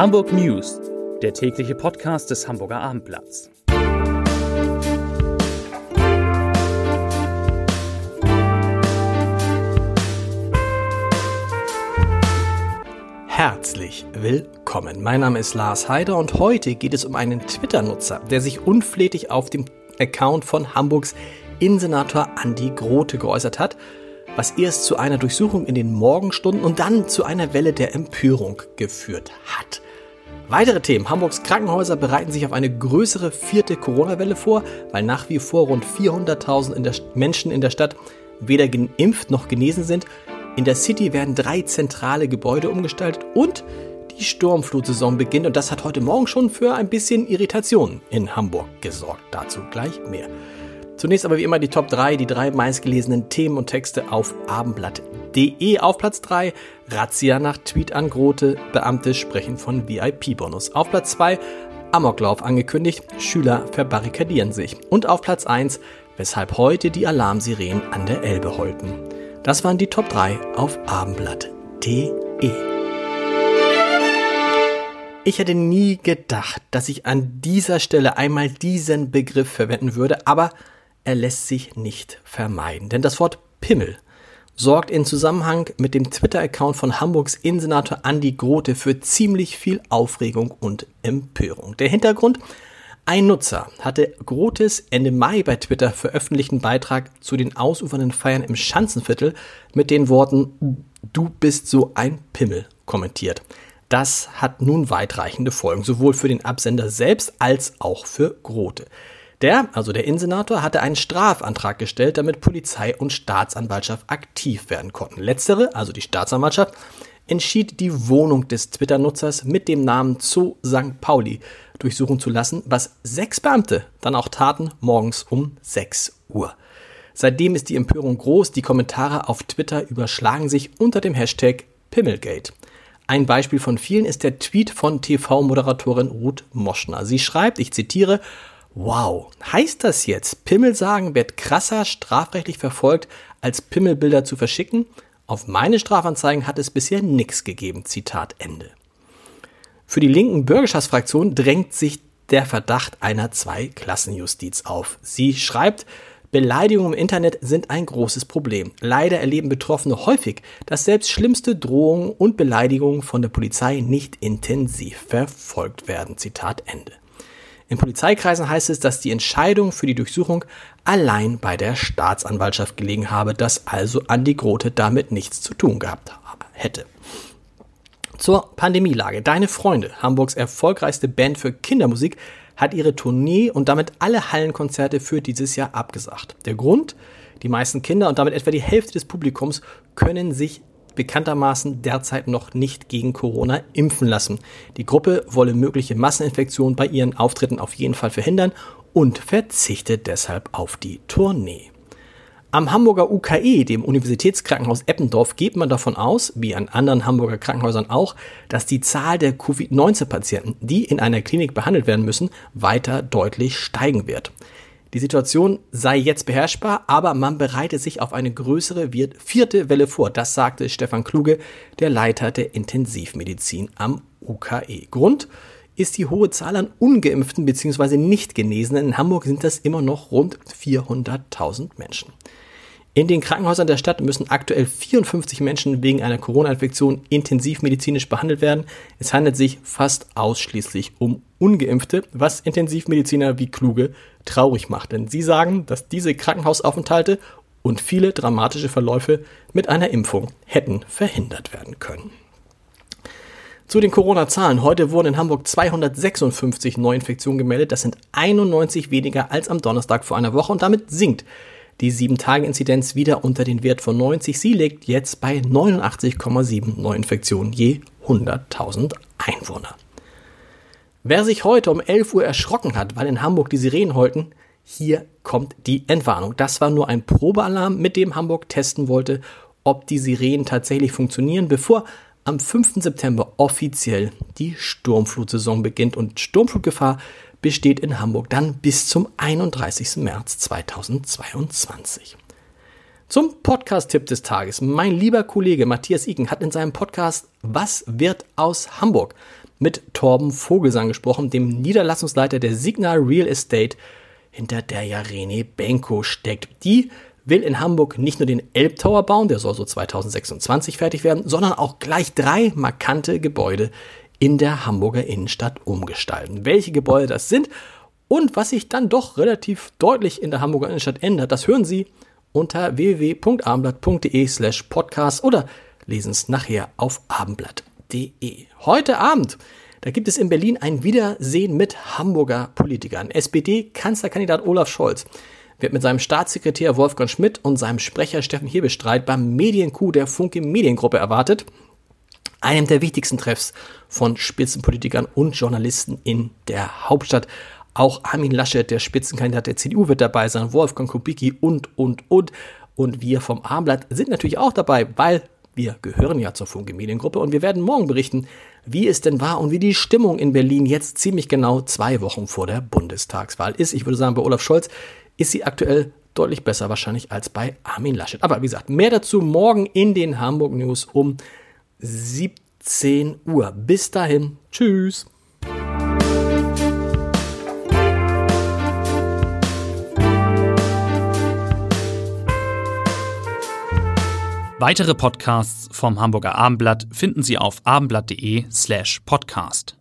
Hamburg News, der tägliche Podcast des Hamburger Abendblatts. Herzlich willkommen. Mein Name ist Lars Heider und heute geht es um einen Twitter-Nutzer, der sich unflätig auf dem Account von Hamburgs Innensenator Andi Grote geäußert hat was erst zu einer Durchsuchung in den Morgenstunden und dann zu einer Welle der Empörung geführt hat. Weitere Themen. Hamburgs Krankenhäuser bereiten sich auf eine größere vierte Corona-Welle vor, weil nach wie vor rund 400.000 Menschen in der Stadt weder geimpft noch genesen sind. In der City werden drei zentrale Gebäude umgestaltet und die Sturmflutsaison beginnt und das hat heute Morgen schon für ein bisschen Irritation in Hamburg gesorgt. Dazu gleich mehr. Zunächst aber wie immer die Top 3, die drei meistgelesenen Themen und Texte auf abendblatt.de. Auf Platz 3 Razzia nach Tweet an Grote, Beamte sprechen von VIP-Bonus. Auf Platz 2 Amoklauf angekündigt, Schüler verbarrikadieren sich. Und auf Platz 1 weshalb heute die Alarmsirenen an der Elbe heulten. Das waren die Top 3 auf abendblatt.de. Ich hätte nie gedacht, dass ich an dieser Stelle einmal diesen Begriff verwenden würde, aber er lässt sich nicht vermeiden. Denn das Wort Pimmel sorgt in Zusammenhang mit dem Twitter-Account von Hamburgs Innensenator Andi Grote für ziemlich viel Aufregung und Empörung. Der Hintergrund? Ein Nutzer hatte Grotes Ende Mai bei Twitter veröffentlichten Beitrag zu den ausufernden Feiern im Schanzenviertel mit den Worten Du bist so ein Pimmel kommentiert. Das hat nun weitreichende Folgen, sowohl für den Absender selbst als auch für Grote. Der, also der Innensenator, hatte einen Strafantrag gestellt, damit Polizei und Staatsanwaltschaft aktiv werden konnten. Letztere, also die Staatsanwaltschaft, entschied die Wohnung des Twitter-Nutzers mit dem Namen Zoo St. Pauli durchsuchen zu lassen, was sechs Beamte dann auch taten, morgens um 6 Uhr. Seitdem ist die Empörung groß, die Kommentare auf Twitter überschlagen sich unter dem Hashtag Pimmelgate. Ein Beispiel von vielen ist der Tweet von TV-Moderatorin Ruth Moschner. Sie schreibt, ich zitiere, Wow, heißt das jetzt, Pimmel sagen wird krasser strafrechtlich verfolgt, als Pimmelbilder zu verschicken? Auf meine Strafanzeigen hat es bisher nichts gegeben. Zitat Ende. Für die linken Bürgerschaftsfraktion drängt sich der Verdacht einer Zweiklassenjustiz auf. Sie schreibt, Beleidigungen im Internet sind ein großes Problem. Leider erleben Betroffene häufig, dass selbst schlimmste Drohungen und Beleidigungen von der Polizei nicht intensiv verfolgt werden. Zitat Ende. In Polizeikreisen heißt es, dass die Entscheidung für die Durchsuchung allein bei der Staatsanwaltschaft gelegen habe, dass also Andi Grote damit nichts zu tun gehabt hätte. Zur Pandemielage. Deine Freunde, Hamburgs erfolgreichste Band für Kindermusik, hat ihre Tournee und damit alle Hallenkonzerte für dieses Jahr abgesagt. Der Grund? Die meisten Kinder und damit etwa die Hälfte des Publikums können sich bekanntermaßen derzeit noch nicht gegen Corona impfen lassen. Die Gruppe wolle mögliche Masseninfektionen bei ihren Auftritten auf jeden Fall verhindern und verzichtet deshalb auf die Tournee. Am Hamburger UKE, dem Universitätskrankenhaus Eppendorf, geht man davon aus, wie an anderen Hamburger Krankenhäusern auch, dass die Zahl der Covid-19-Patienten, die in einer Klinik behandelt werden müssen, weiter deutlich steigen wird. Die Situation sei jetzt beherrschbar, aber man bereite sich auf eine größere vierte Welle vor. Das sagte Stefan Kluge, der Leiter der Intensivmedizin am UKE. Grund ist die hohe Zahl an ungeimpften bzw. nicht Genesenen. In Hamburg sind das immer noch rund 400.000 Menschen. In den Krankenhäusern der Stadt müssen aktuell 54 Menschen wegen einer Corona-Infektion intensivmedizinisch behandelt werden. Es handelt sich fast ausschließlich um ungeimpfte, was Intensivmediziner wie Kluge traurig macht. Denn sie sagen, dass diese Krankenhausaufenthalte und viele dramatische Verläufe mit einer Impfung hätten verhindert werden können. Zu den Corona-Zahlen. Heute wurden in Hamburg 256 Neuinfektionen gemeldet. Das sind 91 weniger als am Donnerstag vor einer Woche und damit sinkt die 7-Tage-Inzidenz wieder unter den Wert von 90. Sie liegt jetzt bei 89,7 Neuinfektionen je 100.000 Einwohner. Wer sich heute um 11 Uhr erschrocken hat, weil in Hamburg die Sirenen heulten, hier kommt die Entwarnung. Das war nur ein Probealarm, mit dem Hamburg testen wollte, ob die Sirenen tatsächlich funktionieren, bevor am 5. September offiziell die Sturmflutsaison beginnt und Sturmflutgefahr besteht in Hamburg dann bis zum 31. März 2022. Zum Podcast-Tipp des Tages. Mein lieber Kollege Matthias Iken hat in seinem Podcast Was wird aus Hamburg mit Torben Vogelsang gesprochen, dem Niederlassungsleiter der Signal Real Estate, hinter der ja René Benko steckt. Die will in Hamburg nicht nur den Elbtower bauen, der soll so 2026 fertig werden, sondern auch gleich drei markante Gebäude in der Hamburger Innenstadt umgestalten. Welche Gebäude das sind und was sich dann doch relativ deutlich in der Hamburger Innenstadt ändert, das hören Sie unter www.abendblatt.de slash podcast oder lesen es nachher auf abendblatt.de. Heute Abend, da gibt es in Berlin ein Wiedersehen mit Hamburger Politikern. SPD-Kanzlerkandidat Olaf Scholz wird mit seinem Staatssekretär Wolfgang Schmidt und seinem Sprecher Steffen Hebestreit beim Mediencoup der Funke Mediengruppe erwartet. Einem der wichtigsten Treffs von Spitzenpolitikern und Journalisten in der Hauptstadt. Auch Armin Laschet, der Spitzenkandidat der CDU, wird dabei sein, Wolfgang Kubicki und, und, und. Und wir vom Abendblatt sind natürlich auch dabei, weil wir gehören ja zur Funke Mediengruppe und wir werden morgen berichten, wie es denn war und wie die Stimmung in Berlin jetzt ziemlich genau zwei Wochen vor der Bundestagswahl ist. Ich würde sagen, bei Olaf Scholz ist sie aktuell deutlich besser wahrscheinlich als bei Armin Laschet. Aber wie gesagt, mehr dazu morgen in den Hamburg News um 17 Uhr. Bis dahin, tschüss. Weitere Podcasts vom Hamburger Abendblatt finden Sie auf abendblatt.de slash podcast.